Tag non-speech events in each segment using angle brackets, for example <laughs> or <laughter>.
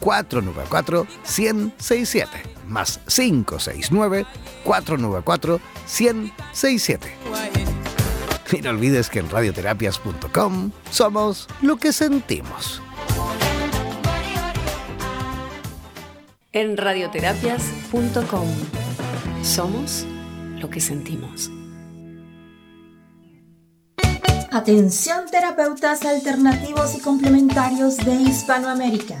494-1067 más 569-494-1067. Y no olvides que en radioterapias.com somos lo que sentimos. En radioterapias.com somos lo que sentimos. Atención terapeutas alternativos y complementarios de Hispanoamérica.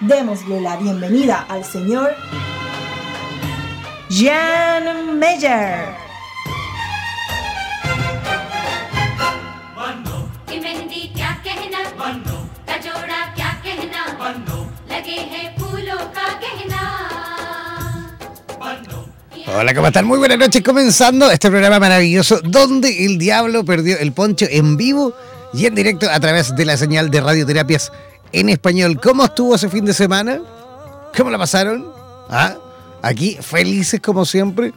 Démosle la bienvenida al señor Jan Meyer. Hola, ¿cómo están? Muy buenas noches, comenzando este programa maravilloso donde el diablo perdió el poncho en vivo y en directo a través de la señal de radioterapias en español. ¿Cómo estuvo ese fin de semana? ¿Cómo la pasaron? ¿Ah? Aquí felices como siempre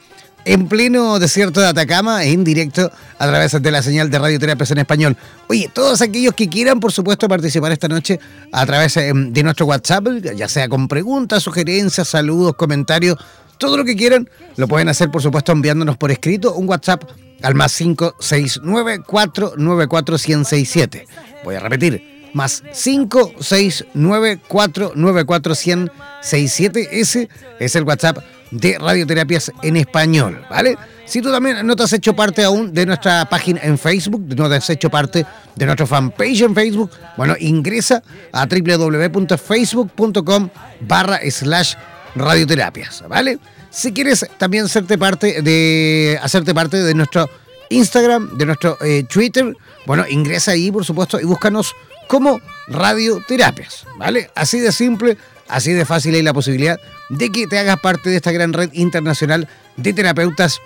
en pleno desierto de Atacama, en directo a través de la señal de Radioterapias en Español. Oye, todos aquellos que quieran, por supuesto, participar esta noche a través eh, de nuestro WhatsApp, ya sea con preguntas, sugerencias, saludos, comentarios, todo lo que quieran, lo pueden hacer, por supuesto, enviándonos por escrito un WhatsApp al más 569 494 1067 Voy a repetir, más 569 494 1067 Ese es el WhatsApp de Radioterapias en Español, ¿vale? Si tú también no te has hecho parte aún de nuestra página en Facebook, no te has hecho parte de nuestra fanpage en Facebook, bueno, ingresa a www.facebook.com barra slash radioterapias, ¿vale? Si quieres también hacerte parte de, hacerte parte de nuestro Instagram, de nuestro eh, Twitter, bueno, ingresa ahí, por supuesto, y búscanos como radioterapias, ¿vale? Así de simple, así de fácil hay la posibilidad de que te hagas parte de esta gran red internacional de terapeutas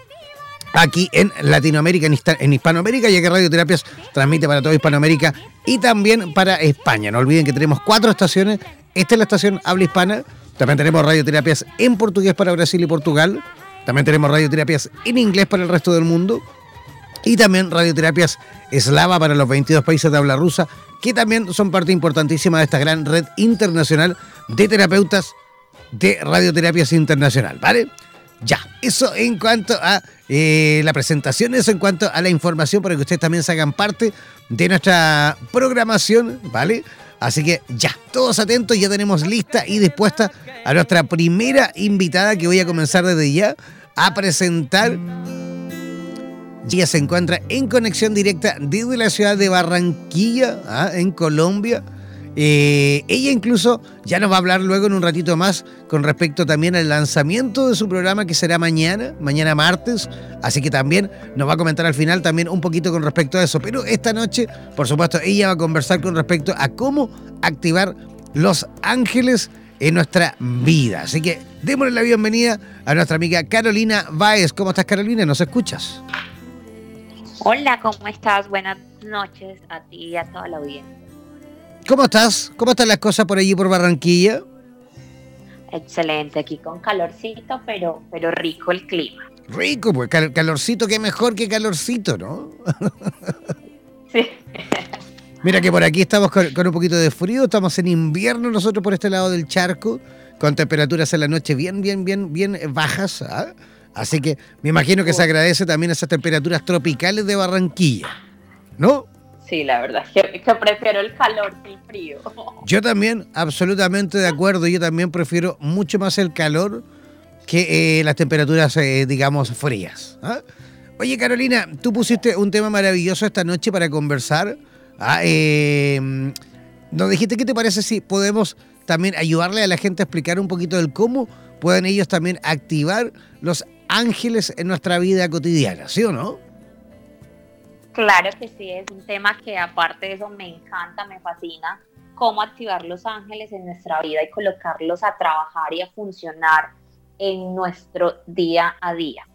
aquí en Latinoamérica, en Hispanoamérica, ya que Radioterapias transmite para toda Hispanoamérica y también para España. No olviden que tenemos cuatro estaciones. Esta es la estación habla hispana. También tenemos radioterapias en portugués para Brasil y Portugal. También tenemos radioterapias en inglés para el resto del mundo. Y también radioterapias eslava para los 22 países de habla rusa, que también son parte importantísima de esta gran red internacional de terapeutas de radioterapias internacional, ¿vale? Ya, eso en cuanto a eh, la presentación, eso en cuanto a la información para que ustedes también se hagan parte de nuestra programación, ¿vale? Así que ya, todos atentos, ya tenemos lista y dispuesta a nuestra primera invitada que voy a comenzar desde ya a presentar. Ella se encuentra en conexión directa desde la ciudad de Barranquilla, ¿ah? en Colombia eh, ella incluso ya nos va a hablar luego en un ratito más con respecto también al lanzamiento de su programa que será mañana, mañana martes. Así que también nos va a comentar al final también un poquito con respecto a eso. Pero esta noche, por supuesto, ella va a conversar con respecto a cómo activar los ángeles en nuestra vida. Así que démosle la bienvenida a nuestra amiga Carolina Baez. ¿Cómo estás Carolina? ¿Nos escuchas? Hola, ¿cómo estás? Buenas noches a ti y a toda la audiencia. ¿Cómo estás? ¿Cómo están las cosas por allí por Barranquilla? Excelente, aquí con calorcito, pero, pero rico el clima. Rico, pues calorcito, qué mejor que calorcito, ¿no? sí. <laughs> Mira que por aquí estamos con, un poquito de frío, estamos en invierno nosotros por este lado del charco, con temperaturas en la noche bien, bien, bien, bien bajas. ¿ah? Así que me imagino que se agradece también esas temperaturas tropicales de Barranquilla, ¿no? Sí, la verdad que, prefiero el calor que el frío. <laughs> Yo también, absolutamente de acuerdo. Yo también prefiero mucho más el calor que eh, las temperaturas, eh, digamos, frías. ¿ah? Oye, Carolina, tú pusiste un tema maravilloso esta noche para conversar. ¿ah? Eh, nos dijiste, ¿qué te parece si podemos también ayudarle a la gente a explicar un poquito del cómo pueden ellos también activar los ángeles en nuestra vida cotidiana, ¿sí o no? Claro que sí, es un tema que aparte de eso me encanta, me fascina, cómo activar los ángeles en nuestra vida y colocarlos a trabajar y a funcionar en nuestro día a día.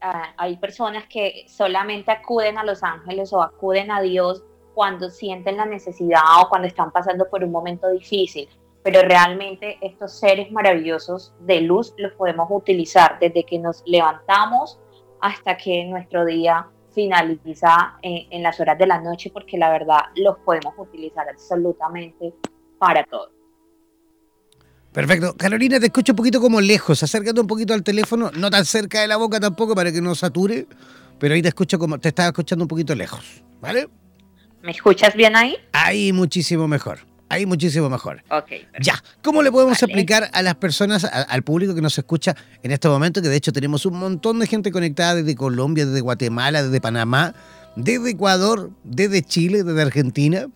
Ah, hay personas que solamente acuden a los ángeles o acuden a Dios cuando sienten la necesidad o cuando están pasando por un momento difícil, pero realmente estos seres maravillosos de luz los podemos utilizar desde que nos levantamos hasta que nuestro día finaliza en, las horas de la noche porque la verdad los podemos utilizar absolutamente para todo. Perfecto. Carolina, te escucho un poquito como lejos. Acércate un poquito al teléfono, no tan cerca de la boca tampoco para que no sature, pero ahí te escucho como te estaba escuchando un poquito lejos, ¿vale? ¿Me escuchas bien ahí? Ahí muchísimo mejor ahí muchísimo mejor. Ok. Ya, ¿cómo le podemos explicar a las personas, al público que nos escucha en este momento, que de hecho tenemos un montón de gente conectada desde Colombia, desde Guatemala, desde Panamá, desde Ecuador, desde Chile, desde Argentina?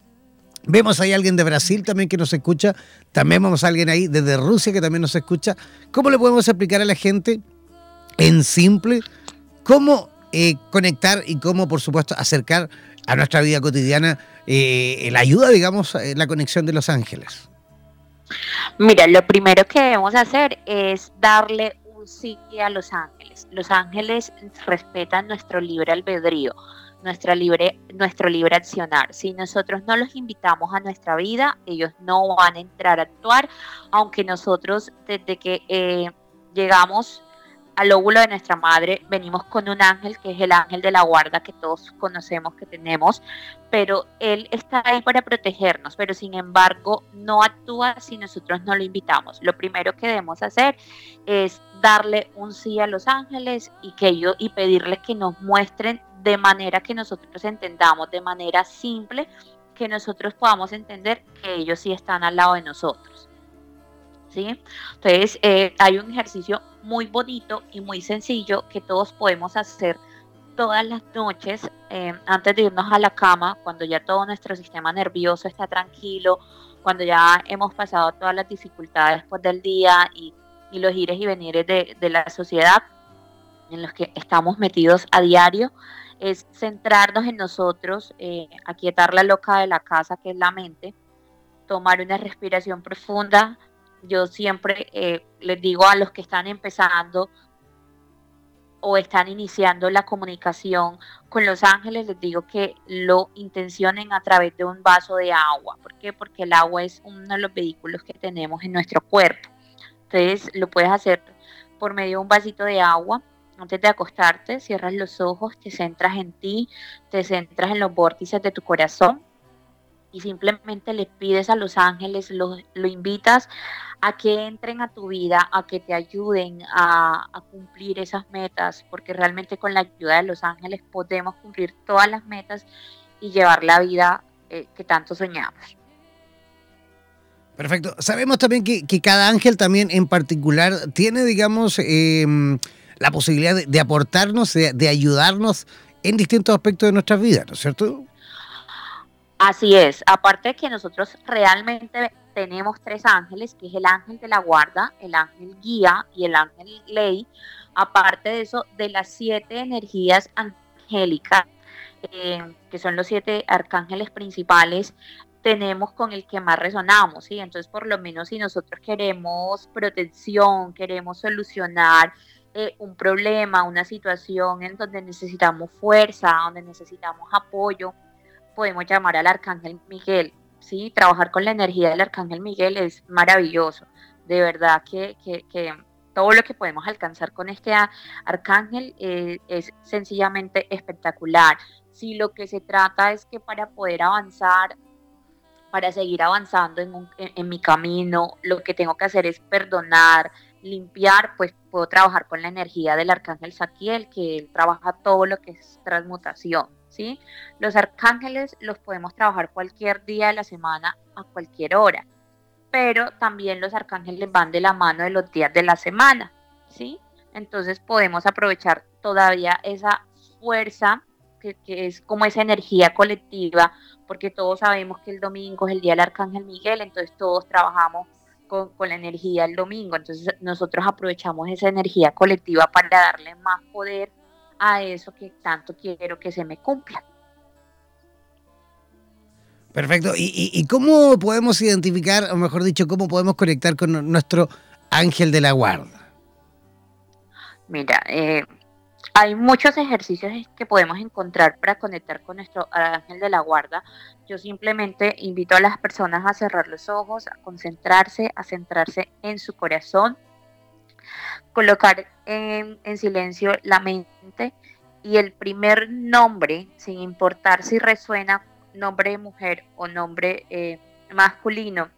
Vemos ahí alguien de Brasil también que nos escucha. También vemos a alguien ahí desde Rusia que también nos escucha. ¿Cómo le podemos explicar a la gente en simple cómo eh, conectar y cómo, por supuesto, acercar a nuestra vida cotidiana eh, la ayuda, digamos, en la conexión de los ángeles? Mira, lo primero que debemos hacer es darle un sí a los ángeles. Los ángeles respetan nuestro libre albedrío, nuestra libre, nuestro libre accionar. Si nosotros no los invitamos a nuestra vida, ellos no van a entrar a actuar, aunque nosotros desde que eh, llegamos al óvulo de nuestra madre venimos con un ángel que es el ángel de la guarda que todos conocemos que tenemos, pero él está ahí para protegernos, pero sin embargo no actúa si nosotros no lo invitamos. Lo primero que debemos hacer es darle un sí a los ángeles y que ellos y pedirles que nos muestren de manera que nosotros entendamos, de manera simple, que nosotros podamos entender que ellos sí están al lado de nosotros. ¿Sí? Entonces, eh, hay un ejercicio muy bonito y muy sencillo que todos podemos hacer todas las noches eh, antes de irnos a la cama, cuando ya todo nuestro sistema nervioso está tranquilo, cuando ya hemos pasado todas las dificultades después del día y, los ires y venires de, la sociedad en los que estamos metidos a diario, es centrarnos en nosotros, eh, aquietar la loca de la casa que es la mente, tomar una respiración profunda, yo siempre eh, les digo a los que están empezando o están iniciando la comunicación con los ángeles, les digo que lo intencionen a través de un vaso de agua. ¿Por qué? Porque el agua es uno de los vehículos que tenemos en nuestro cuerpo. Entonces lo puedes hacer por medio de un vasito de agua. Antes de acostarte, cierras los ojos, te centras en ti, te centras en los vórtices de tu corazón y simplemente le pides a los ángeles, lo, invitas a que entren a tu vida, a que te ayuden a, cumplir esas metas, porque realmente con la ayuda de los ángeles podemos cumplir todas las metas y llevar la vida eh, que tanto soñamos. Perfecto. Sabemos también que, cada ángel también en particular tiene, digamos, em, la posibilidad de, aportarnos, de, de ayudarnos en distintos aspectos de nuestras vidas, ¿no es cierto? Así es, aparte de que nosotros realmente tenemos tres ángeles, que es el ángel de la guarda, el ángel guía y el ángel ley, aparte de eso, de las siete energías angélicas, eh, que son los siete arcángeles principales, tenemos con el que más resonamos, ¿sí? Entonces, por lo menos si nosotros queremos protección, queremos solucionar eh, un problema, una situación en donde necesitamos fuerza, donde necesitamos apoyo, podemos llamar al Arcángel Miguel. ¿sí? Trabajar con la energía del Arcángel Miguel es maravilloso. De verdad que, todo lo que podemos alcanzar con este arcángel eh, es sencillamente espectacular. Si lo que se trata es que para poder avanzar, para seguir avanzando en, en, mi camino, lo que tengo que hacer es perdonar, limpiar, pues puedo trabajar con la energía del arcángel Saquiel, que él trabaja todo lo que es transmutación. Los arcángeles los podemos trabajar cualquier día de la semana, a cualquier hora, pero también los arcángeles van de la mano de los días de la semana, ¿sí? Entonces podemos aprovechar todavía esa fuerza que, es como esa energía colectiva, porque todos sabemos que el domingo es el día del Arcángel Miguel, entonces todos trabajamos con, con, la energía del domingo, entonces nosotros aprovechamos esa energía colectiva para darle más poder a eso que tanto quiero que se me cumpla. Perfecto. ¿Y, cómo podemos identificar, o mejor dicho, cómo podemos conectar con nuestro ángel de la guarda? Mira, eh, hay muchos ejercicios que podemos encontrar para conectar con nuestro ángel de la guarda. Yo simplemente invito a las personas a cerrar los ojos, a concentrarse, a centrarse en su corazón colocar en, silencio la mente y el primer nombre, sin importar si resuena nombre de mujer o nombre eh, masculino,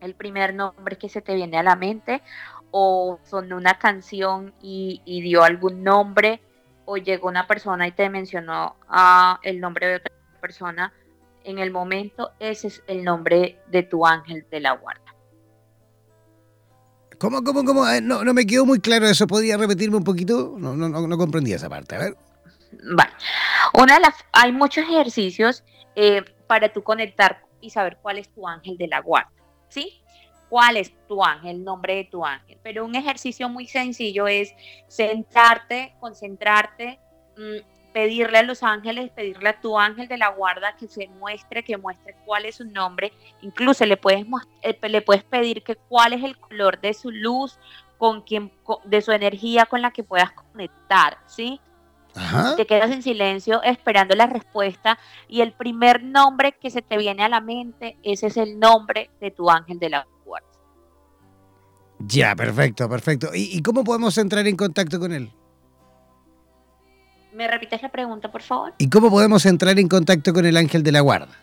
el primer nombre que se te viene a la mente o sonó una canción y, dio algún nombre o llegó una persona y te mencionó ah, el nombre de otra persona, en el momento ese es el nombre de tu ángel de la guarda. ¿Cómo, cómo, cómo? No, no me quedó muy claro eso. ¿Podría repetirme un poquito? No, no, no, comprendí esa parte. A ver. Vale. Una de las, hay muchos ejercicios eh, para tú conectar y saber cuál es tu ángel de la guarda. ¿Sí? ¿Cuál es tu ángel, el nombre de tu ángel? Pero un ejercicio muy sencillo es centrarte, concentrarte, mm, pedirle a los ángeles, pedirle a tu ángel de la guarda que se muestre, que muestre cuál es su nombre. Incluso le puedes, eh, le puedes pedir que cuál es el color de su luz, con quien, de su energía con la que puedas conectar, ¿sí? Te quedas en silencio esperando la respuesta y el primer nombre que se te viene a la mente, ese es el nombre de tu ángel de la guarda. Ya, perfecto, perfecto. ¿Y, cómo podemos entrar en contacto con él? ¿Me repites la pregunta, por favor? ¿Y cómo podemos entrar en contacto con el ángel de la guarda?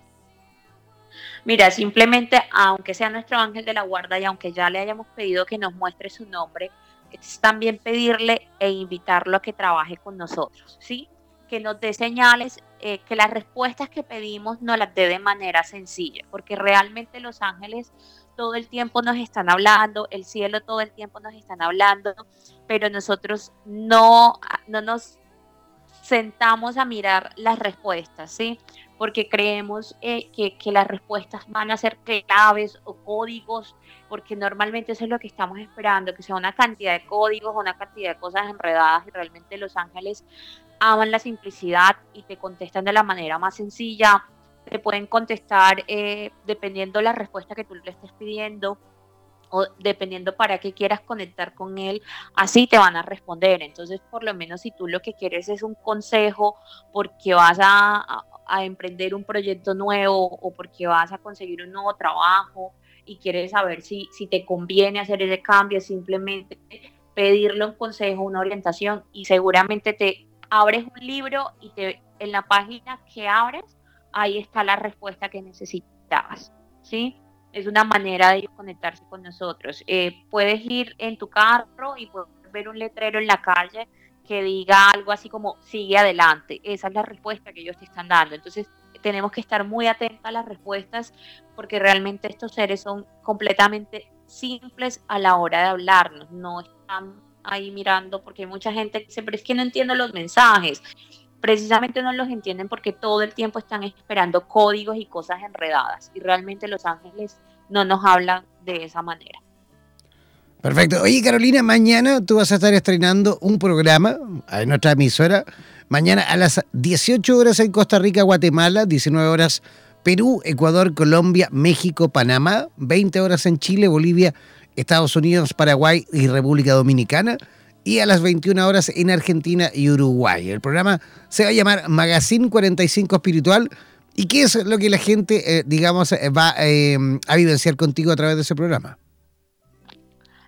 Mira, simplemente, aunque sea nuestro ángel de la guarda y aunque ya le hayamos pedido que nos muestre su nombre, es también pedirle e invitarlo a que trabaje con nosotros, ¿sí? Que nos dé señales, eh, que las respuestas que pedimos nos las dé de manera sencilla, porque realmente los ángeles todo el tiempo nos están hablando, el cielo todo el tiempo nos están hablando, pero nosotros no, no nos sentamos a mirar las respuestas, ¿sí? Porque creemos eh, que, las respuestas van a ser claves o códigos, porque normalmente eso es lo que estamos esperando, que sea una cantidad de códigos, una cantidad de cosas enredadas y realmente los ángeles aman la simplicidad y te contestan de la manera más sencilla, te pueden contestar eh, dependiendo la respuesta que tú le estés pidiendo o dependiendo para qué quieras conectar con él, así te van a responder. Entonces, por lo menos si tú lo que quieres es un consejo porque vas a, emprender un proyecto nuevo o porque vas a conseguir un nuevo trabajo y quieres saber si, si te conviene hacer ese cambio, simplemente pedirle un consejo, una orientación y seguramente te abres un libro y te, en la página que abres ahí está la respuesta que necesitabas, ¿sí? Es una manera de conectarse con nosotros. Eh, puedes ir en tu carro y puedes ver un letrero en la calle que diga algo así como sigue adelante. Esa es la respuesta que ellos te están dando. Entonces tenemos que estar muy atentos a las respuestas porque realmente estos seres son completamente simples a la hora de hablarnos. No están ahí mirando porque hay mucha gente que dice, pero es que no entiendo los mensajes precisamente no los entienden porque todo el tiempo están esperando códigos y cosas enredadas y realmente los ángeles no nos hablan de esa manera. Perfecto. Oye, Carolina, mañana tú vas a estar estrenando un programa en nuestra emisora. Mañana a las 18 horas en Costa Rica, Guatemala, 19 horas Perú, Ecuador, Colombia, México, Panamá, 20 horas en Chile, Bolivia, Estados Unidos, Paraguay y República Dominicana y a las 21 horas en Argentina y Uruguay. El programa se va a llamar Magazine 45 Espiritual. ¿Y qué es lo que la gente, eh, digamos, eh, va eh, a vivenciar contigo a través de ese programa?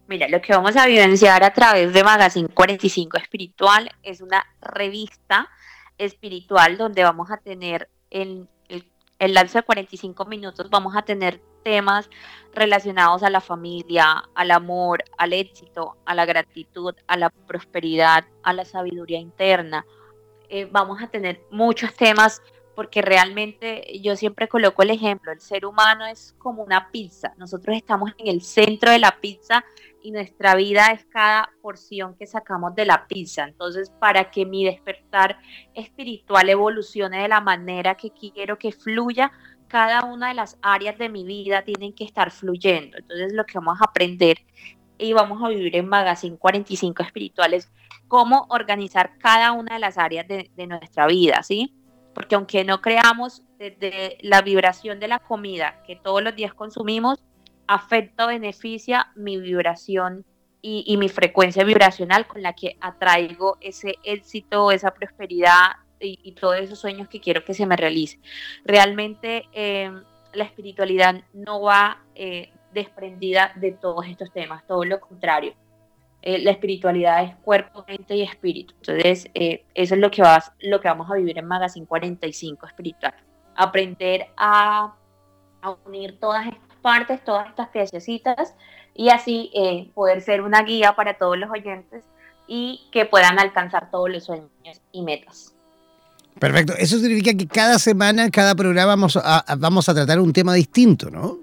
Mira, lo que vamos a vivenciar a través de Magazine 45 Espiritual es una revista espiritual donde vamos a tener en el, el lapso de 45 minutos, vamos a tener temas relacionados a la familia, al amor, al éxito, a la gratitud, a la prosperidad, a la sabiduría interna. Eh, vamos a tener muchos temas porque realmente yo siempre coloco el ejemplo, el ser humano es como una pizza, nosotros estamos en el centro de la pizza y nuestra vida es cada porción que sacamos de la pizza. Entonces, para que mi despertar espiritual evolucione de la manera que quiero que fluya, cada una de las áreas de mi vida tienen que estar fluyendo. Entonces lo que vamos a aprender y vamos a vivir en Magazine 45 Espirituales, cómo organizar cada una de las áreas de, nuestra vida, ¿sí? Porque aunque no creamos desde la vibración de la comida que todos los días consumimos, afecta o beneficia mi vibración y, y mi frecuencia vibracional con la que atraigo ese éxito, esa prosperidad, y, todos esos sueños que quiero que se me realicen. Realmente eh, la espiritualidad no va eh, desprendida de todos estos temas, todo lo contrario. Eh, la espiritualidad es cuerpo, mente y espíritu. Entonces, eso es lo que, vas, lo que vamos a vivir en Magazine 45 espiritual. Aprender a, unir todas estas partes, todas estas piececitas y así poder ser una guía para todos los oyentes y que puedan alcanzar todos los sueños y metas. Perfecto. Eso significa que cada semana, cada programa vamos a, vamos a tratar un tema distinto, ¿no?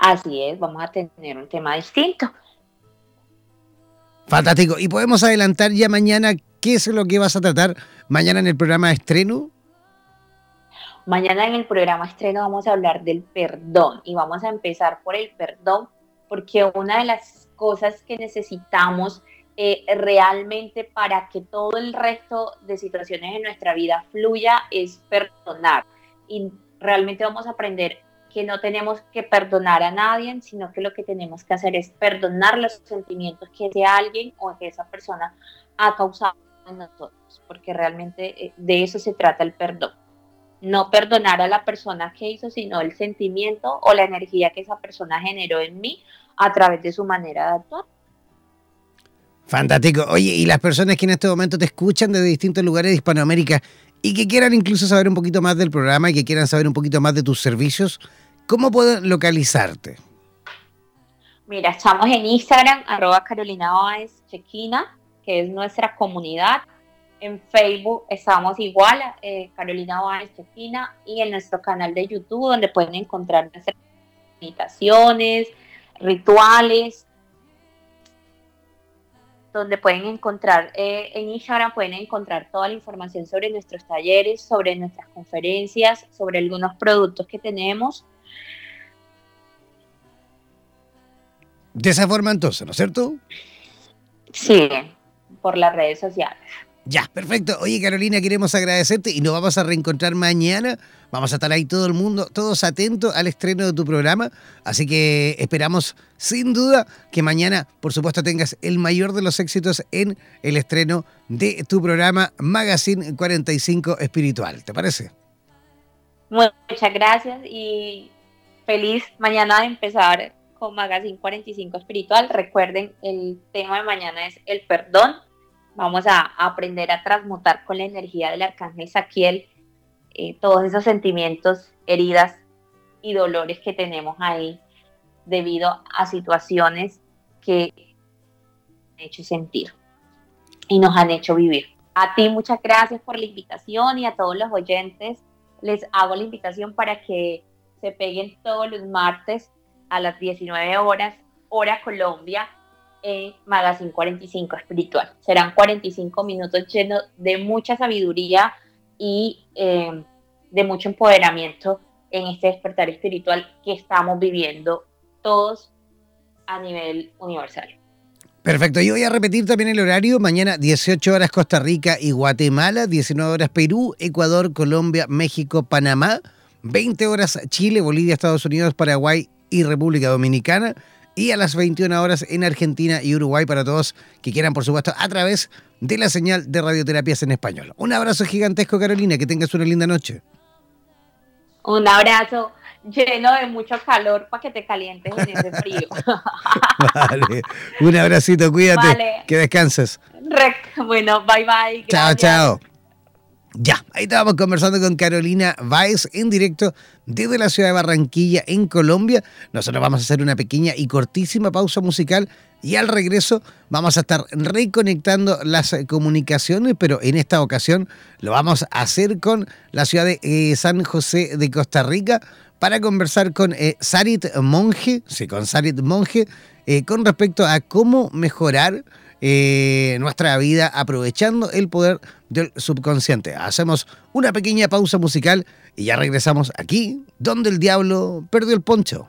Así es, vamos a tener un tema distinto. Fantástico. ¿Y podemos adelantar ya mañana qué es lo que vas a tratar mañana en el programa de estreno? Mañana en el programa estreno vamos a hablar del perdón y vamos a empezar por el perdón porque una de las cosas que necesitamos eh, realmente para que todo el resto de situaciones en nuestra vida fluya es perdonar. Y realmente vamos a aprender que no tenemos que perdonar a nadie, sino que lo que tenemos que hacer es perdonar los sentimientos que ese alguien o que esa persona ha causado en nosotros, porque realmente eh, de eso se trata el perdón. No perdonar a la persona que hizo, sino el sentimiento o la energía que esa persona generó en mí a través de su manera de actuar. Fantástico. Oye, y las personas que en este momento te escuchan desde distintos lugares de Hispanoamérica y que quieran incluso saber un poquito más del programa y que quieran saber un poquito más de tus servicios, ¿cómo pueden localizarte? Mira, estamos en Instagram, arroba Carolina Báez Chequina, que es nuestra comunidad. En Facebook estamos igual, eh, Carolina Báez Chequina, y en nuestro canal de YouTube, donde pueden encontrar nuestras meditaciones, rituales, donde pueden encontrar, eh, en Instagram pueden encontrar toda la información sobre nuestros talleres, sobre nuestras conferencias, sobre algunos productos que tenemos. De esa forma entonces, ¿no es cierto? Sí, por las redes sociales. Ya, perfecto. Oye, Carolina, queremos agradecerte y nos vamos a reencontrar mañana. Vamos a estar ahí todo el mundo, todos atentos al estreno de tu programa. Así que esperamos, sin duda, que mañana, por supuesto, tengas el mayor de los éxitos en el estreno de tu programa Magazine 45 Espiritual. ¿Te parece? Muchas gracias y feliz mañana de empezar con Magazine 45 Espiritual. Recuerden, el tema de mañana es el perdón Vamos a aprender a transmutar con la energía del arcángel Saquiel eh, todos esos sentimientos, heridas y dolores que tenemos ahí debido a situaciones que han hecho sentir y nos han hecho vivir. A ti muchas gracias por la invitación y a todos los oyentes les hago la invitación para que se peguen todos los martes a las 19 horas, hora Colombia, en Magazine 45 Espiritual. Serán 45 minutos llenos de mucha sabiduría y eh, de mucho empoderamiento en este despertar espiritual que estamos viviendo todos a nivel universal. Perfecto, yo voy a repetir también el horario. Mañana 18 horas Costa Rica y Guatemala, 19 horas Perú, Ecuador, Colombia, México, Panamá, 20 horas Chile, Bolivia, Estados Unidos, Paraguay y República Dominicana y a las 21 horas en Argentina y Uruguay para todos que quieran, por supuesto, a través de la señal de radioterapias en español. Un abrazo gigantesco, Carolina, que tengas una linda noche. Un abrazo lleno de mucho calor para que te calientes en ese frío. <laughs> vale, un abracito, cuídate, que descanses. bueno, bye bye. Chao, chao. Ya, ahí estábamos conversando con Carolina Valls en directo desde la ciudad de Barranquilla, en Colombia. Nosotros vamos a hacer una pequeña y cortísima pausa musical y al regreso vamos a estar reconectando las comunicaciones, pero en esta ocasión lo vamos a hacer con la ciudad de eh, San José de Costa Rica para conversar con eh, Sarit Monge, sí, con Sarit Monge, eh, con respecto a cómo mejorar eh, nuestra vida aprovechando el poder del subconsciente. Hacemos una pequeña pausa musical y ya regresamos aquí, donde el diablo perdió el poncho.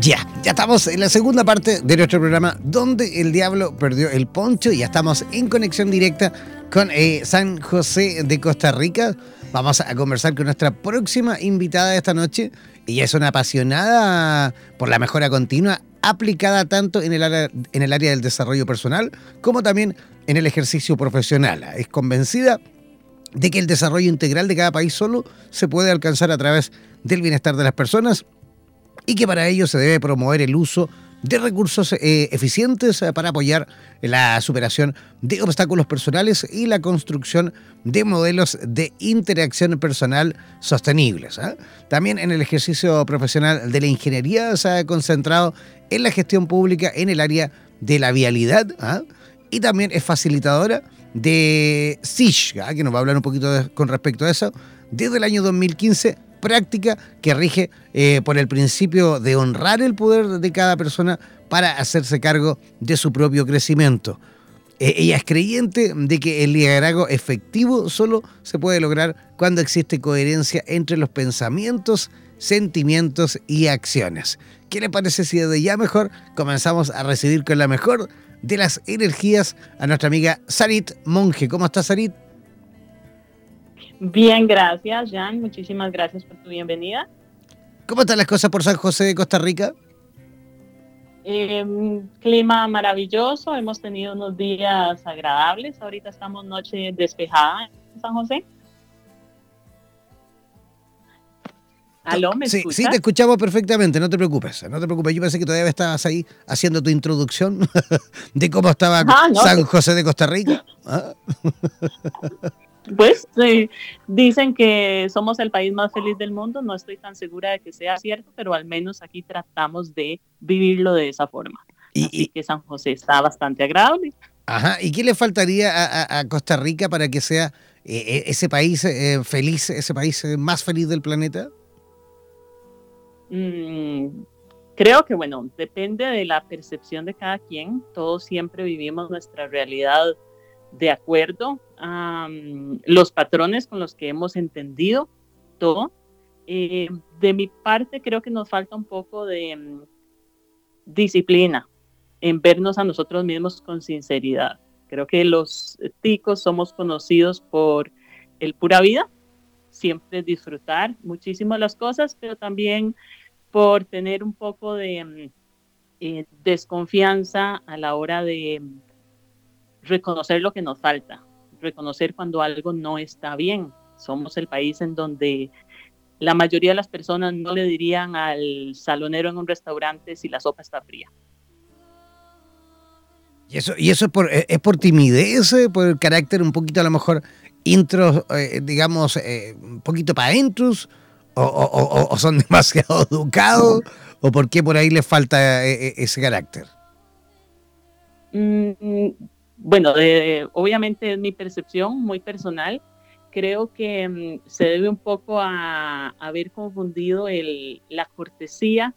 Ya, ya estamos en la segunda parte de nuestro programa donde el diablo perdió el poncho y ya estamos en conexión directa con eh, San José de Costa Rica. Vamos a conversar con nuestra próxima invitada de esta noche. Ella es una apasionada por la mejora continua aplicada tanto en el área, en el área del desarrollo personal como también en el ejercicio profesional. Es convencida de que el desarrollo integral de cada país solo se puede alcanzar a través del bienestar de las personas y que para ello se debe promover el uso de recursos eh, eficientes eh, para apoyar la superación de obstáculos personales y la construcción de modelos de interacción personal sostenibles. ¿ah? También en el ejercicio profesional de la ingeniería se ha concentrado en la gestión pública en el área de la vialidad ¿ah? y también es facilitadora de SISH, ¿ah? que nos va a hablar un poquito con respecto a eso, desde el año 2015 práctica que rige eh, por el principio de honrar el poder de cada persona para hacerse cargo de su propio crecimiento. Eh, ella es creyente de que el liderazgo efectivo solo se puede lograr cuando existe coherencia entre los pensamientos, sentimientos y acciones. ¿Qué le parece si desde ya mejor comenzamos a recibir con la mejor de las energías a nuestra amiga Sarit Monge? ¿Cómo estás, Sarit? Bien, gracias, Jan. Muchísimas gracias por tu bienvenida. ¿Cómo están las cosas por San José de Costa Rica? Em, clima maravilloso, hemos tenido unos días agradables. Ahorita estamos noche despejada en San José. ¿Aló, me sí, sí, te escuchamos perfectamente, no te preocupes, no te preocupes. Yo pensé que todavía estabas ahí haciendo tu introducción <laughs> de cómo estaba ah, San José de Costa Rica. ¿Ah? <laughs> Pues dicen que somos el país más feliz del mundo, no estoy tan segura de que sea cierto, pero al menos aquí tratamos de vivirlo de esa forma. Y, Así que San José está bastante agradable. Ajá, ¿y qué le faltaría a, Costa Rica para que sea eh, eh, ese país eh, feliz, ese país más feliz del planeta? Mm, creo que, bueno, depende de la percepción de cada quien. Todos siempre vivimos nuestra realidad de acuerdo a los patrones con los que hemos entendido todo. Eh, de mi parte, creo que nos falta un poco de mm, disciplina en vernos a nosotros mismos con sinceridad. Creo que los ticos somos conocidos por el pura vida, siempre disfrutar muchísimo las cosas, pero también por tener un poco de mm, eh, desconfianza a la hora de reconocer lo que nos falta, reconocer cuando algo no está bien. Somos el país en donde la mayoría de las personas no le dirían al salonero en un restaurante si la sopa está fría. ¿Y eso, y eso es, por, es por timidez, eh, por el carácter un poquito a lo mejor intro, eh, digamos, eh, un poquito para adentros? O, son <laughs> demasiado educados? ¿O por qué por ahí les falta ese carácter? Mm, bueno, obviamente es mi percepción muy personal. Creo que mm, se debe un poco a, haber confundido el, la cortesía,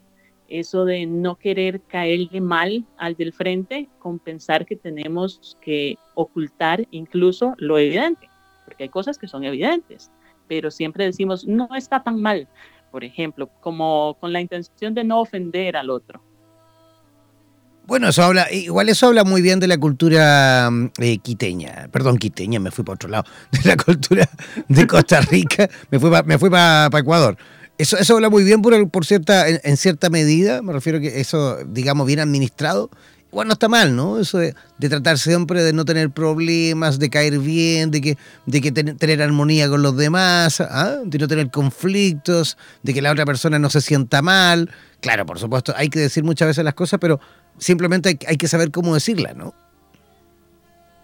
eso de no querer caerle mal al del frente, con pensar que tenemos que ocultar incluso lo evidente, porque hay cosas que son evidentes, pero siempre decimos, no está tan mal, por ejemplo, como con la intención de no ofender al otro. Bueno, eso habla, igual eso habla muy bien de la cultura mm, eh, quiteña, perdón, quiteña, me fui para otro lado, <laughs> de la cultura de Costa Rica, me fui para me fui para Ecuador. Eso, eso habla muy bien por, por cierta, en, cierta medida, me refiero a que eso, digamos, bien administrado, igual no está mal, ¿no? Eso de, tratar siempre de no tener problemas, de caer bien, de que, de que tener armonía con los demás, ¿ah? de no tener conflictos, de que la otra persona no se sienta mal. Claro, por supuesto, hay que decir muchas veces las cosas, pero simplemente hay, que saber cómo decirla, ¿no?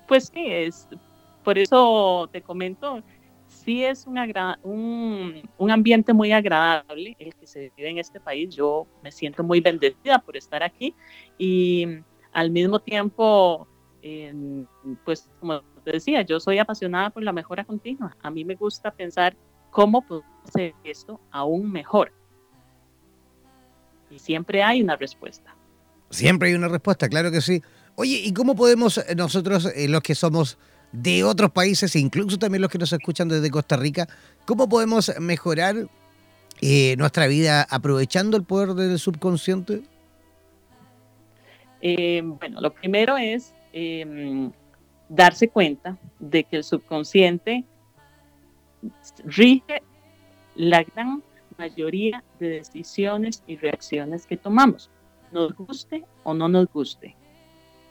Pues sí, es, por eso te comento, sí es un, un, ambiente muy agradable el que se vive en este país. Yo me siento muy bendecida por estar aquí y al mismo tiempo, pues como te decía, yo soy apasionada por la mejora continua. A mí me gusta pensar cómo puedo hacer esto aún mejor. Y siempre hay una respuesta. Siempre hay una respuesta, claro que sí. Oye, ¿y cómo podemos eh, nosotros, eh, los que somos de otros países, incluso también los que nos escuchan desde Costa Rica, cómo podemos mejorar eh, nuestra vida aprovechando el poder del subconsciente? Eh, bueno, lo primero es em, darse cuenta de que el subconsciente rige la gran mayoría de decisiones y reacciones que tomamos, nos guste o no nos guste.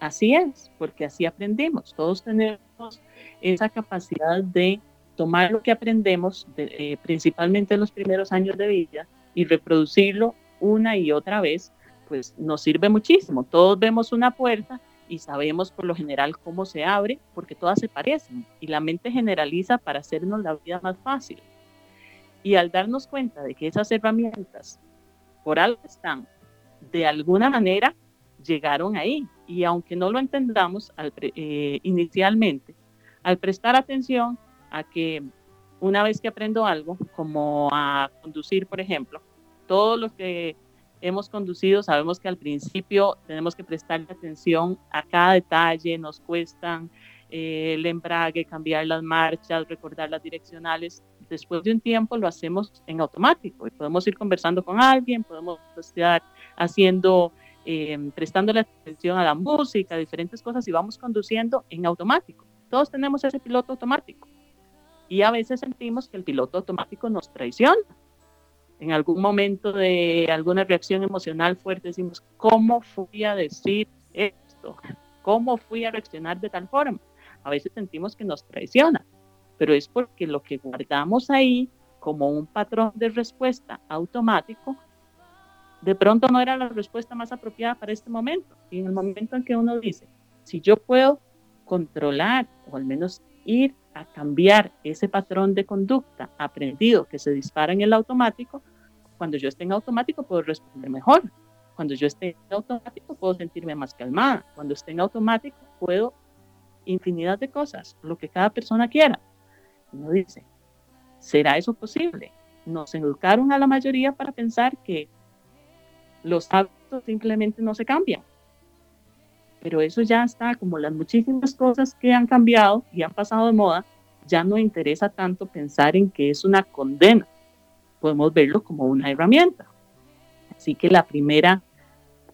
Así es, porque así aprendemos. Todos tenemos esa capacidad de tomar lo que aprendemos, eh, principalmente en los primeros años de vida, y reproducirlo una y otra vez, pues nos sirve muchísimo. Todos vemos una puerta y sabemos por lo general cómo se abre, porque todas se parecen, y la mente generaliza para hacernos la vida más fácil. Y al darnos cuenta de que esas herramientas por algo están, de alguna manera llegaron ahí. Y aunque no lo entendamos eh, inicialmente, al prestar atención a que una vez que aprendo algo, como a conducir, por ejemplo, todos los que hemos conducido sabemos que al principio tenemos que prestar atención a cada detalle, nos cuestan eh, el embrague, cambiar las marchas, recordar las direccionales, después de un tiempo lo hacemos en automático y podemos ir conversando con alguien, podemos estar haciendo, eh, prestando la atención a la música, diferentes cosas y vamos conduciendo en automático. Todos tenemos ese piloto automático y a veces sentimos que el piloto automático nos traiciona. En algún momento de alguna reacción emocional fuerte decimos, ¿cómo fui a decir esto? ¿Cómo fui a reaccionar de tal forma? A veces sentimos que nos traiciona pero es porque lo que guardamos ahí como un patrón de respuesta automático, de pronto no era la respuesta más apropiada para este momento. Y en el momento en que uno dice, si yo puedo controlar o al menos ir a cambiar ese patrón de conducta aprendido que se dispara en el automático, cuando yo esté en automático puedo responder mejor. Cuando yo esté en automático puedo sentirme más calmada. Cuando esté en automático puedo infinidad de cosas, lo que cada persona quiera. Uno dice, ¿será eso posible? Nos educaron a la mayoría para pensar que los hábitos simplemente no se cambian. Pero eso ya está, como las muchísimas cosas que han cambiado y han pasado de moda, ya no interesa tanto pensar en que es una condena. Podemos verlo como una herramienta. Así que la primera,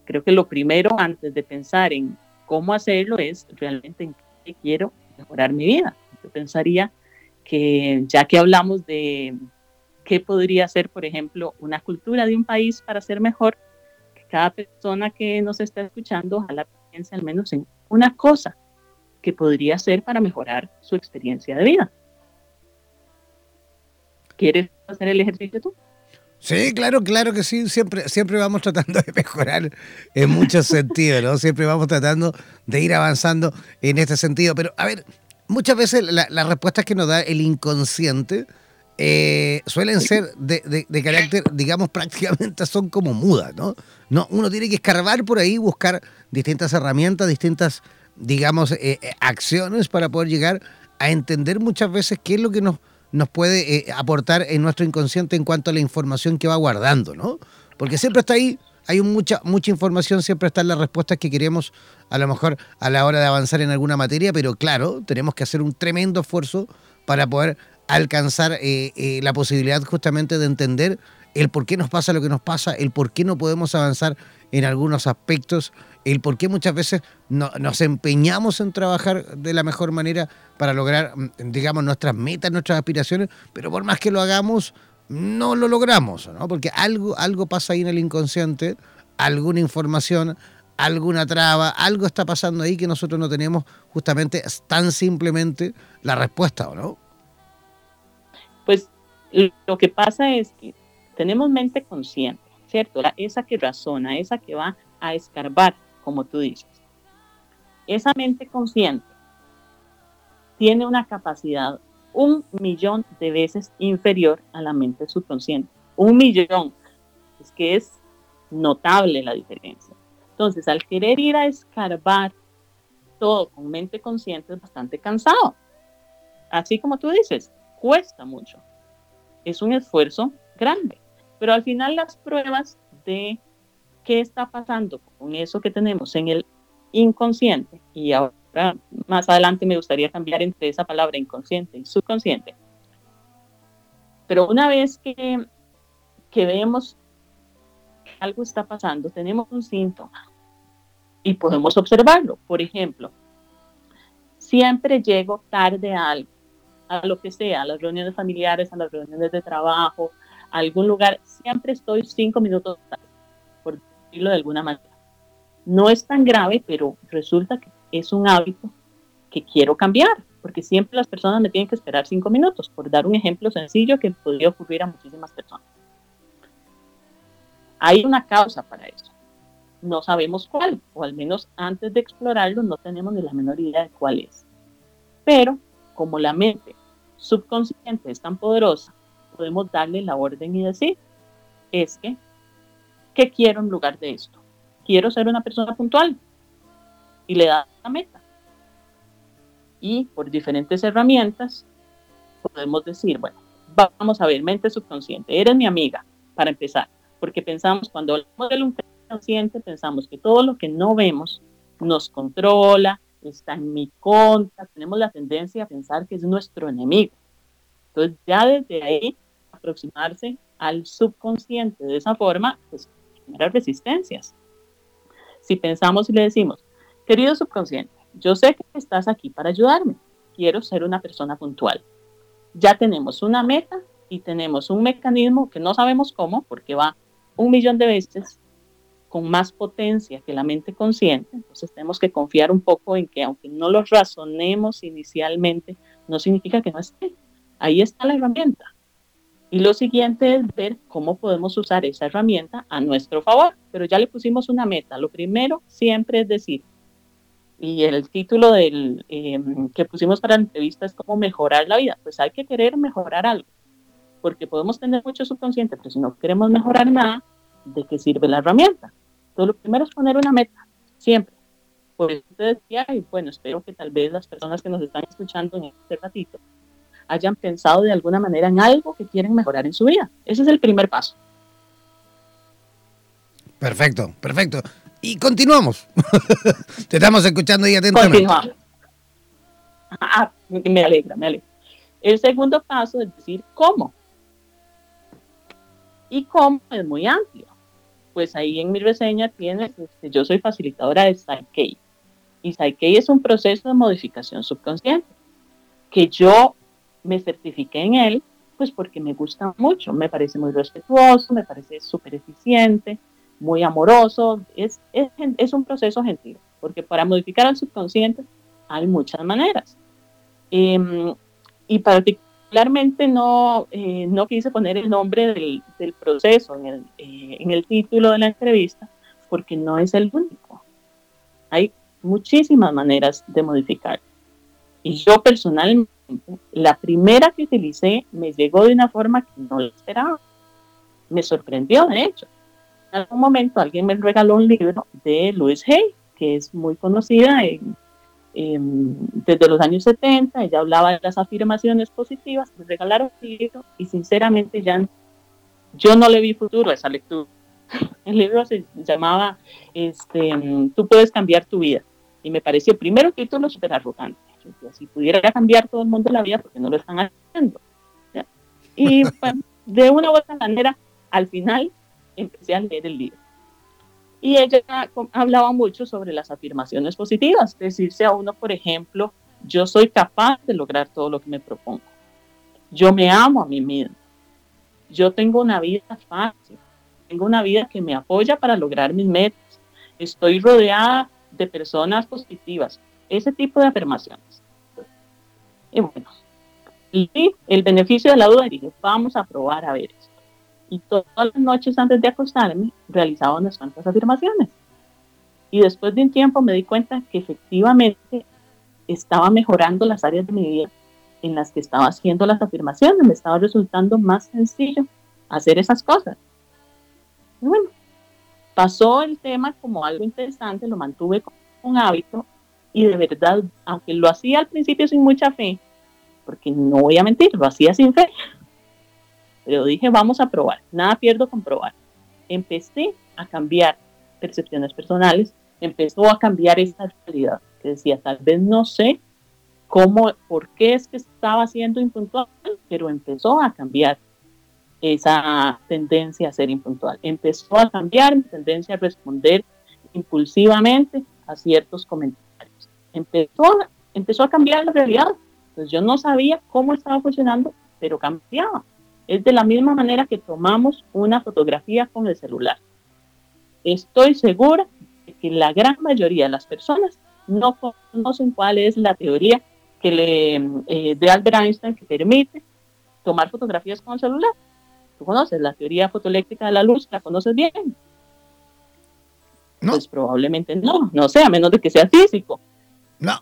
creo que lo primero antes de pensar en cómo hacerlo es realmente en qué quiero mejorar mi vida. Yo pensaría que ya que hablamos de qué podría ser, por ejemplo, una cultura de un país para ser mejor, cada persona que nos está escuchando ojalá piense al menos en una cosa que podría ser para mejorar su experiencia de vida. ¿Quieres hacer el ejercicio tú? Sí, claro, claro que sí. Siempre, siempre vamos tratando de mejorar en muchos sentidos, ¿no? Siempre vamos tratando de ir avanzando en este sentido. Pero, a ver, muchas veces las respuestas que nos da el inconsciente eh, suelen ser de, carácter, digamos, prácticamente son como mudas, ¿no? ¿no? Uno tiene que escarbar por ahí, buscar distintas herramientas, distintas, digamos, eh, eh, acciones para poder llegar a entender muchas veces qué es lo que nos, nos puede aportar en nuestro inconsciente en cuanto a la información que va guardando, ¿no? Porque siempre está ahí hay mucha, mucha información, siempre están las respuestas que queremos a lo mejor a la hora de avanzar en alguna materia, pero claro, tenemos que hacer un tremendo esfuerzo para poder alcanzar eh, eh, la posibilidad justamente de entender el por qué nos pasa lo que nos pasa, el por qué no podemos avanzar en algunos aspectos, el por qué muchas veces no, nos empeñamos en trabajar de la mejor manera para lograr, mm, digamos, nuestras metas, nuestras aspiraciones, pero por más que lo hagamos, no lo logramos, ¿no? Porque algo, algo pasa ahí en el inconsciente, alguna información, alguna traba, algo está pasando ahí que nosotros no tenemos justamente tan simplemente la respuesta, ¿o no? Pues lo que pasa es que tenemos mente consciente, ¿cierto? esa que razona, esa que va a escarbar, como tú dices. Esa mente consciente tiene una capacidad un millón de veces inferior a la mente subconsciente. Un millón. Es que es notable la diferencia. Entonces, al querer ir a escarbar todo con mente consciente es bastante cansado. Así como tú dices, cuesta mucho. Es un esfuerzo grande. Pero al final las pruebas de qué está pasando con eso que tenemos en el inconsciente y ahora más adelante me gustaría cambiar entre esa palabra inconsciente y subconsciente. Pero una vez que, que vemos que algo está pasando, tenemos un síntoma y podemos observarlo. Por ejemplo, siempre llego tarde a algo, a lo que sea, a las reuniones familiares, a las reuniones de trabajo, a algún lugar, siempre estoy cinco minutos tarde, por decirlo de alguna manera. No es tan grave, pero resulta que es un hábito que quiero cambiar, porque siempre las personas me tienen que esperar cinco minutos, por dar un ejemplo sencillo que podría ocurrir a muchísimas personas. Hay una causa para eso. No sabemos cuál, o al menos antes de explorarlo no tenemos ni la menor idea de cuál es. Pero como la mente subconsciente es tan poderosa, podemos darle la orden y decir, es que, ¿qué quiero en lugar de esto? Quiero ser una persona puntual. Y le da la meta y por diferentes herramientas podemos decir, bueno, vamos a ver, mente subconsciente, eres mi amiga, para empezar, porque pensamos, cuando hablamos del inconsciente, pensamos que todo lo que no vemos nos controla, está en mi contra, tenemos la tendencia a pensar que es nuestro enemigo. Entonces, ya desde ahí, aproximarse al subconsciente de esa forma, pues genera resistencias. Si pensamos y le decimos, querido subconsciente, yo sé que estás aquí para ayudarme. Quiero ser una persona puntual. Ya tenemos una meta y tenemos un mecanismo que no sabemos cómo, porque va un millón de veces con más potencia que la mente consciente. Entonces tenemos que confiar un poco en que aunque no lo razonemos inicialmente, no significa que no esté. Ahí está la herramienta. Y lo siguiente es ver cómo podemos usar esa herramienta a nuestro favor. Pero ya le pusimos una meta. Lo primero siempre es decir, y el título del, em, que pusimos para la entrevista es cómo mejorar la vida. Pues hay que querer mejorar algo, porque podemos tener mucho subconsciente, pero si no queremos mejorar nada, ¿de qué sirve la herramienta? Entonces, lo primero es poner una meta, siempre. Por eso te decía, y bueno, espero que tal vez las personas que nos están escuchando en este ratito hayan pensado de alguna manera en algo que quieren mejorar en su vida. Ese es el primer paso. Perfecto, perfecto. Y continuamos. <laughs> Te estamos escuchando y atentamente. Continuamos. Ah, me alegra, me alegra. El segundo paso es decir cómo. Y cómo es muy amplio. Pues ahí en mi reseña tienes, este, yo soy facilitadora de Psyche. Y Psyche es un proceso de modificación subconsciente que yo me certifiqué en él, pues porque me gusta mucho, me parece muy respetuoso, me parece súper eficiente, muy amoroso, es, es, es, un proceso gentil, porque para modificar al subconsciente hay muchas maneras. Em, y particularmente no, eh, no quise poner el nombre del, del proceso en el, eh, en el título de la entrevista, porque no es el único. Hay muchísimas maneras de modificar. Y yo personalmente, la primera que utilicé me llegó de una forma que no lo esperaba. Me sorprendió, de hecho en algún momento alguien me regaló un libro de Louise Hay, que es muy conocida desde los años 70, ella hablaba de las afirmaciones positivas, me regalaron un libro y sinceramente ya yo no le vi futuro a esa lectura. <laughs> El libro se llamaba este, Tú puedes cambiar tu vida y me pareció primero título súper arrogante. Si pudiera cambiar todo el mundo la vida, porque no lo están haciendo. Y <laughs> de una u otra manera, al final empecé a leer el libro. Y ella hablaba mucho sobre las afirmaciones positivas, decirse a uno, por ejemplo, yo soy capaz de lograr todo lo que me propongo. Yo me amo a mí mismo. Yo tengo una vida fácil. Tengo una vida que me apoya para lograr mis metas. Estoy rodeada de personas positivas. Ese tipo de afirmaciones. Y bueno, y el beneficio de la duda, dije, vamos a probar a ver esto y todas las noches antes de acostarme realizaba unas cuantas afirmaciones. Y después de un tiempo me di cuenta que efectivamente estaba mejorando las áreas de mi vida en las que estaba haciendo las afirmaciones, me estaba resultando más sencillo hacer esas cosas. Y bueno, pasó el tema como algo interesante, lo mantuve como un hábito y de verdad, aunque lo hacía al principio sin mucha fe, porque no voy a mentir, lo hacía sin fe, pero dije, vamos a probar, nada pierdo con probar. Empecé a cambiar percepciones personales, empezó a cambiar esta realidad, que decía, tal vez no sé cómo, por qué es que estaba siendo impuntual, pero empezó a cambiar. esa tendencia a ser impuntual. Empezó a cambiar mi tendencia a responder impulsivamente a ciertos comentarios. Empezó, empezó a cambiar la realidad. Pues yo no sabía cómo estaba funcionando, pero cambiaba. Es de la misma manera que tomamos una fotografía con el celular. Estoy segura de que la gran mayoría de las personas no conocen cuál es la teoría que le, eh, de Albert Einstein que permite tomar fotografías con el celular. Tú conoces la teoría fotoeléctrica de la luz, ¿la conoces bien? No. Pues probablemente no, no sé, a menos de que sea físico. No.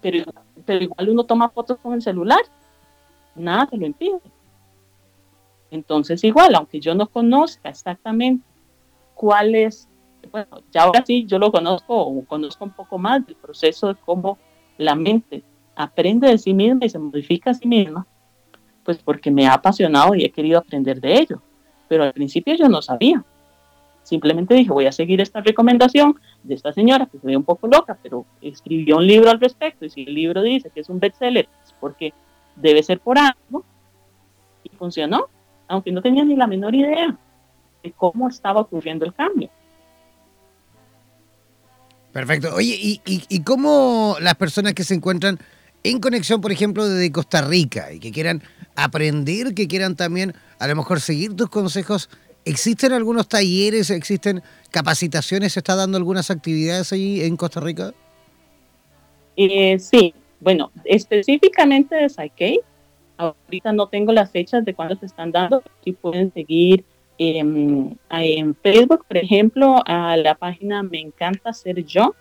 Pero, pero igual uno toma fotos con el celular, nada te lo impide. Entonces igual, aunque yo no conozca exactamente cuál es, bueno, ya ahora sí yo lo conozco o conozco un poco más del proceso de cómo la mente aprende de sí misma y se modifica a sí misma, pues porque me ha apasionado y he querido aprender de ello. Pero al principio yo no sabía. Simplemente dije, voy a seguir esta recomendación de esta señora que se un poco loca, pero escribió un libro al respecto. Y si el libro dice que es un bestseller, es porque debe ser por algo. Y funcionó, aunque no tenía ni la menor idea de cómo estaba ocurriendo el cambio. Perfecto. Oye, ¿y, y cómo las personas que se encuentran en conexión, por ejemplo, desde Costa Rica y que quieran aprender, que quieran también a lo mejor seguir tus consejos, ¿existen algunos talleres, existen capacitaciones, se está dando algunas actividades ahí en Costa Rica? Eh, sí, bueno, específicamente de Psyche, ahorita no tengo las fechas de cuándo se están dando, si pueden seguir en Facebook, por ejemplo, a la página Me encanta ser yo,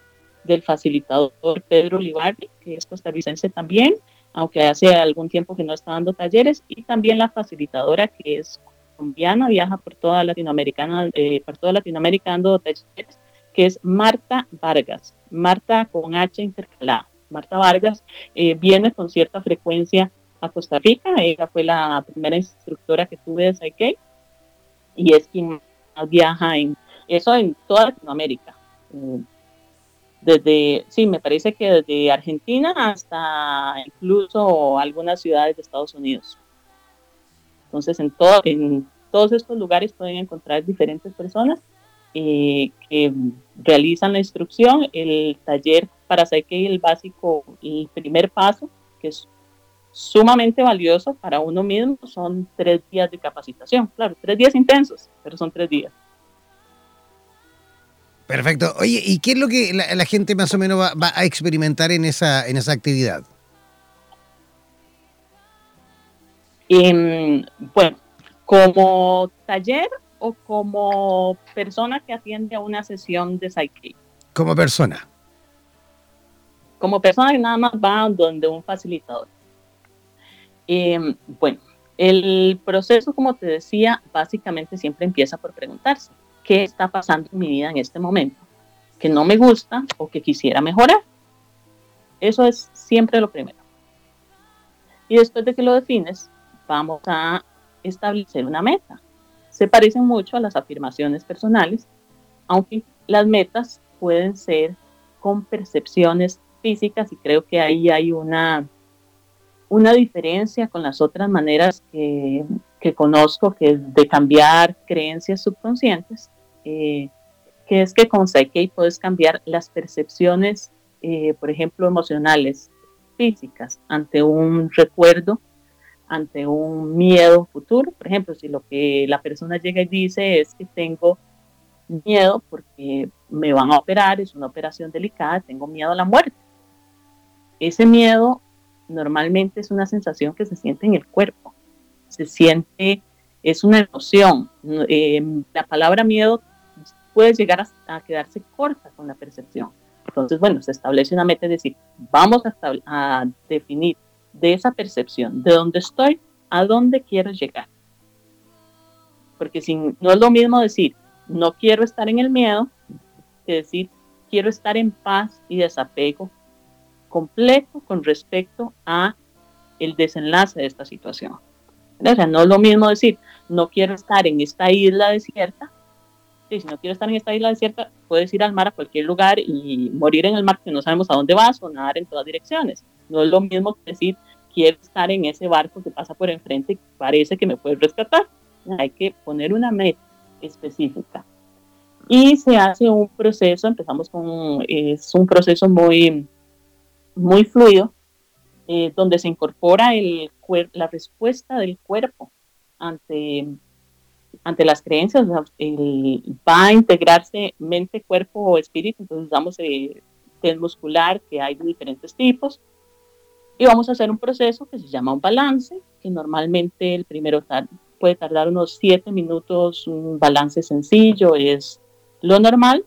del facilitador Pedro Olivarri, que es costarricense también, aunque hace algún tiempo que no está dando talleres, y también la facilitadora que es colombiana, viaja por toda Latinoamérica, eh, por toda Latinoamérica dando talleres, que es Marta Vargas, Marta con H intercalada. Marta Vargas eh, viene con cierta frecuencia Costa Rica, ella fue la primera instructora que tuve de Psyche y es quien viaja en eso en toda Latinoamérica. Eh, desde, sí, me parece que desde Argentina hasta incluso algunas ciudades de Estados Unidos. Entonces, en, todo, en todos estos lugares pueden encontrar diferentes personas eh, que realizan la instrucción, el taller para que el básico, el primer paso, que es sumamente valioso para uno mismo, son tres días de capacitación. Claro, tres días intensos, pero son tres días. Perfecto. Oye, ¿y qué es lo que la, gente más o menos va, a experimentar en esa, en esa actividad? bueno, como taller o como persona que atiende a una sesión de Psyche. Como persona. Como persona que nada más va donde un facilitador. Em, bueno, el proceso, como te decía, básicamente siempre empieza por preguntarse, qué está pasando en mi vida en este momento, que no me gusta o que quisiera mejorar. Eso es siempre lo primero. Y después de que lo defines, vamos a establecer una meta. Se parecen mucho a las afirmaciones personales, aunque las metas pueden ser con percepciones físicas y creo que ahí hay una, una diferencia con las otras maneras que, que conozco que de cambiar creencias subconscientes eh, que es que con Psyche puedes cambiar las percepciones, eh, por ejemplo, emocionales, físicas, ante un recuerdo, ante un miedo futuro. Por ejemplo, si lo que la persona llega y dice es que tengo miedo porque me van a operar, es una operación delicada, tengo miedo a la muerte. Ese miedo normalmente es una sensación que se siente en el cuerpo, se siente, es una emoción. Eh, la palabra miedo puede llegar a, quedarse corta con la percepción. Entonces, bueno, se establece una meta, es decir, vamos a, definir de esa percepción, de dónde estoy, a dónde quiero llegar. Porque si, no es lo mismo decir, no quiero estar en el miedo, que decir, quiero estar en paz y desapego completo con respecto a el desenlace de esta situación. O sea, no es lo mismo decir, no quiero estar en esta isla desierta, si no quieres estar en esta isla desierta, puedes ir al mar a cualquier lugar y morir en el mar que no sabemos a dónde vas o nadar en todas direcciones. No es lo mismo que decir, quiero estar en ese barco que pasa por enfrente y parece que me puede rescatar. hay que poner una meta específica. Y se hace un proceso, empezamos con, es un proceso muy, muy fluido, eh, donde se incorpora la respuesta del cuerpo ante, ante las creencias, va a integrarse mente, cuerpo o espíritu, entonces damos eh, test muscular que hay de diferentes tipos, y vamos a hacer un proceso que se llama un balance, que normalmente el primero puede tardar unos siete minutos, un balance sencillo es lo normal.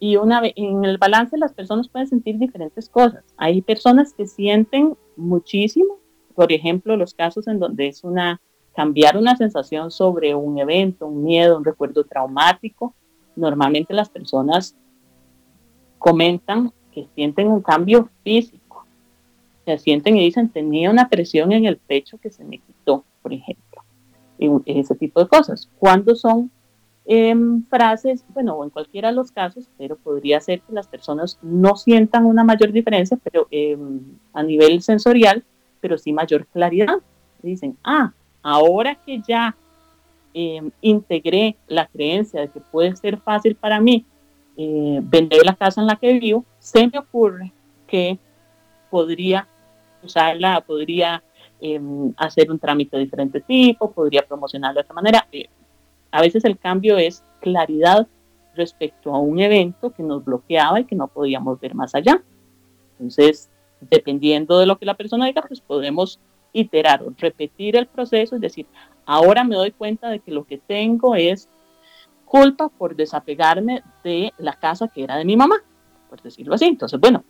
Y una en el balance las personas pueden sentir diferentes cosas. Hay personas que sienten muchísimo, por ejemplo, los casos en donde es una cambiar una sensación sobre un evento, un miedo, un recuerdo traumático. Normalmente las personas comentan que sienten un cambio físico. Se sienten y dicen, tenía una presión en el pecho que se me quitó, por ejemplo. ese tipo de cosas. Cuando son em, frases, bueno, o en cualquiera de los casos, pero podría ser que las personas no sientan una mayor diferencia, pero em, a nivel sensorial, pero sí mayor claridad. Dicen, ah, ahora que ya em, integré la creencia de que puede ser fácil para mí eh, vender la casa en la que vivo, se me ocurre que podría usarla, podría em, hacer un trámite de diferente tipo, podría promocionarla de otra manera. A veces el cambio es claridad respecto a un evento que nos bloqueaba y que no podíamos ver más allá. Entonces, dependiendo de lo que la persona diga, pues podemos iterar o repetir el proceso, es decir, ahora me doy cuenta de que lo que tengo es culpa por desapegarme de la casa que era de mi mamá, por decirlo así. Entonces, bueno,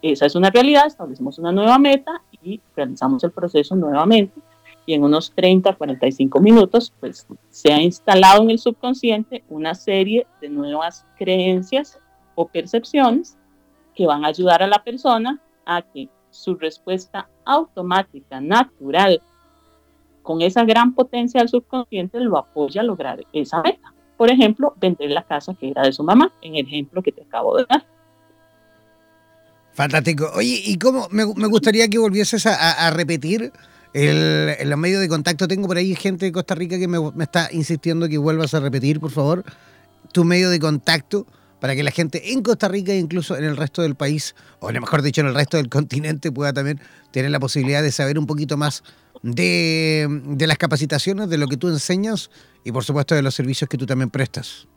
esa es una realidad, establecemos una nueva meta y realizamos el proceso nuevamente y en unos 30, 45 minutos, pues se ha instalado en el subconsciente una serie de nuevas creencias o percepciones que van a ayudar a la persona a que su respuesta automática, natural, con esa gran potencia del subconsciente, lo apoya a lograr esa meta. Por ejemplo, vender la casa que era de su mamá, en el ejemplo que te acabo de dar. Fantástico. Oye, ¿y cómo me, gustaría que volvieses a, repetir el, en los medios de contacto? Tengo por ahí gente de Costa Rica que me, está insistiendo que vuelvas a repetir, por favor, tu medio de contacto para que la gente en Costa Rica e incluso en el resto del país, o mejor dicho, en el resto del continente, pueda también tener la posibilidad de saber un poquito más de, de las capacitaciones, de lo que tú enseñas y por supuesto de los servicios que tú también prestas.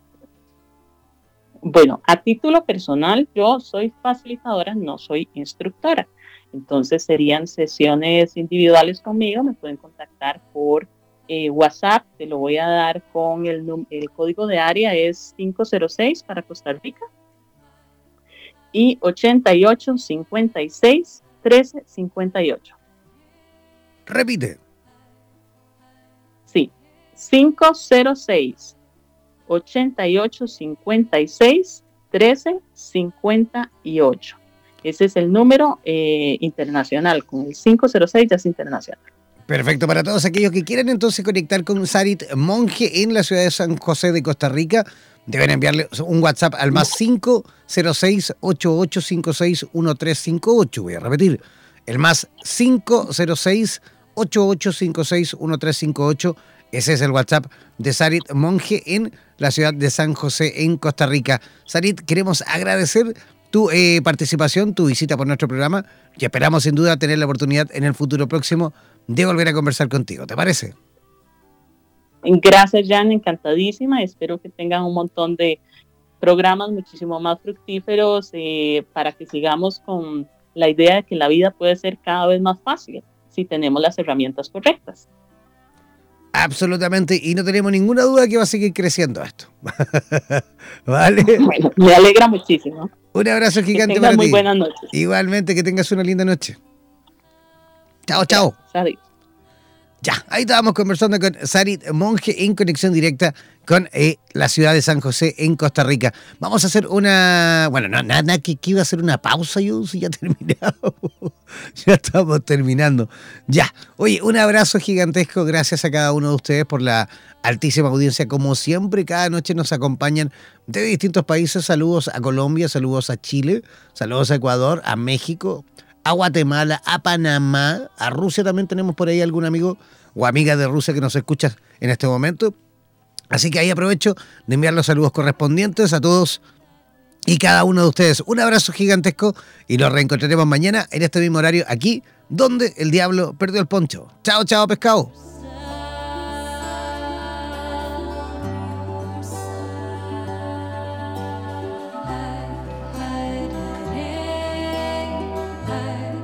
Bueno, a título personal, yo soy facilitadora, no soy instructora. Entonces serían sesiones individuales conmigo, me pueden contactar por eh, WhatsApp, te lo voy a dar con el, el código de área, es 506 para Costa Rica y 88 56 13 58. Repite. Sí, 506 88 56 13 58. Ese es el número eh, internacional, con el 506 ya es internacional. Perfecto, para todos aquellos que quieran entonces conectar con Sarit Monje en la ciudad de San José de Costa Rica, deben enviarle un WhatsApp al más 506-8856-1358. Voy a repetir, el más 506-8856-1358. Ese es el WhatsApp de Sarit Monje en la ciudad de San José, en Costa Rica. Sarit, queremos agradecer tu eh, participación, tu visita por nuestro programa y esperamos sin duda tener la oportunidad en el futuro próximo de volver a conversar contigo. ¿Te parece? Gracias, Jan, encantadísima. Espero que tengan un montón de programas muchísimo más fructíferos eh, para que sigamos con la idea de que la vida puede ser cada vez más fácil si tenemos las herramientas correctas. Absolutamente, y no tenemos ninguna duda que va a seguir creciendo esto. <laughs> ¿Vale? <laughs> Bueno, me alegra muchísimo. Un abrazo gigante que para muy buenas noches. Igualmente, que tengas una linda noche. Chao, chao. Ya, ahí estábamos conversando con Sarit Monje en conexión directa con eh, la ciudad de San José en Costa Rica. Vamos a hacer una. Bueno, no, nada, que, iba a hacer una pausa yo, si ya <laughs> terminado. ya estamos terminando. Ya, oye, un abrazo gigantesco. Gracias a cada uno de ustedes por la altísima audiencia. Como siempre, cada noche nos acompañan de distintos países. Saludos a Colombia, saludos a Chile, saludos a Ecuador, a México, a Guatemala, a Panamá, a Rusia también tenemos por ahí algún amigo o amiga de Rusia que nos escucha en este momento. Así que ahí aprovecho de enviar los saludos correspondientes a todos y cada uno de ustedes. Un abrazo gigantesco y nos reencontraremos mañana en este mismo horario aquí donde el diablo perdió el poncho. Chao, chao, pescado.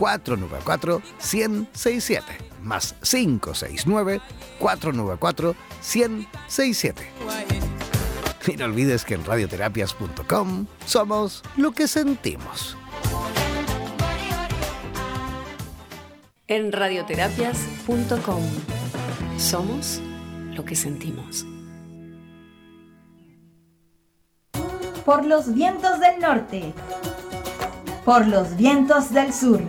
494 1067 más 569 494 1067. Y no olvides que en radioterapias.com somos lo que sentimos. En radioterapias.com somos lo que sentimos. Por los vientos del norte, por los vientos del sur,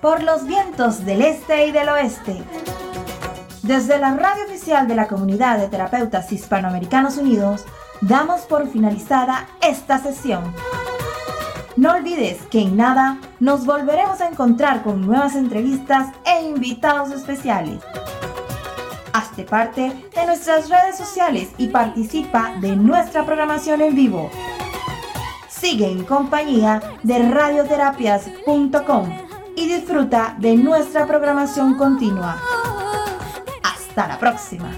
por los vientos del este y del oeste desde la radio oficial de la Comunidad de Terapeutas Hispanoamericanos Unidos, damos por finalizada esta sesión. No olvides que en nada nos volveremos a encontrar con nuevas entrevistas e invitados especiales. Hazte parte de nuestras redes sociales y participa de nuestra programación en vivo. Sigue en compañía de radioterapias.com y disfruta de nuestra programación continua. Hasta la próxima.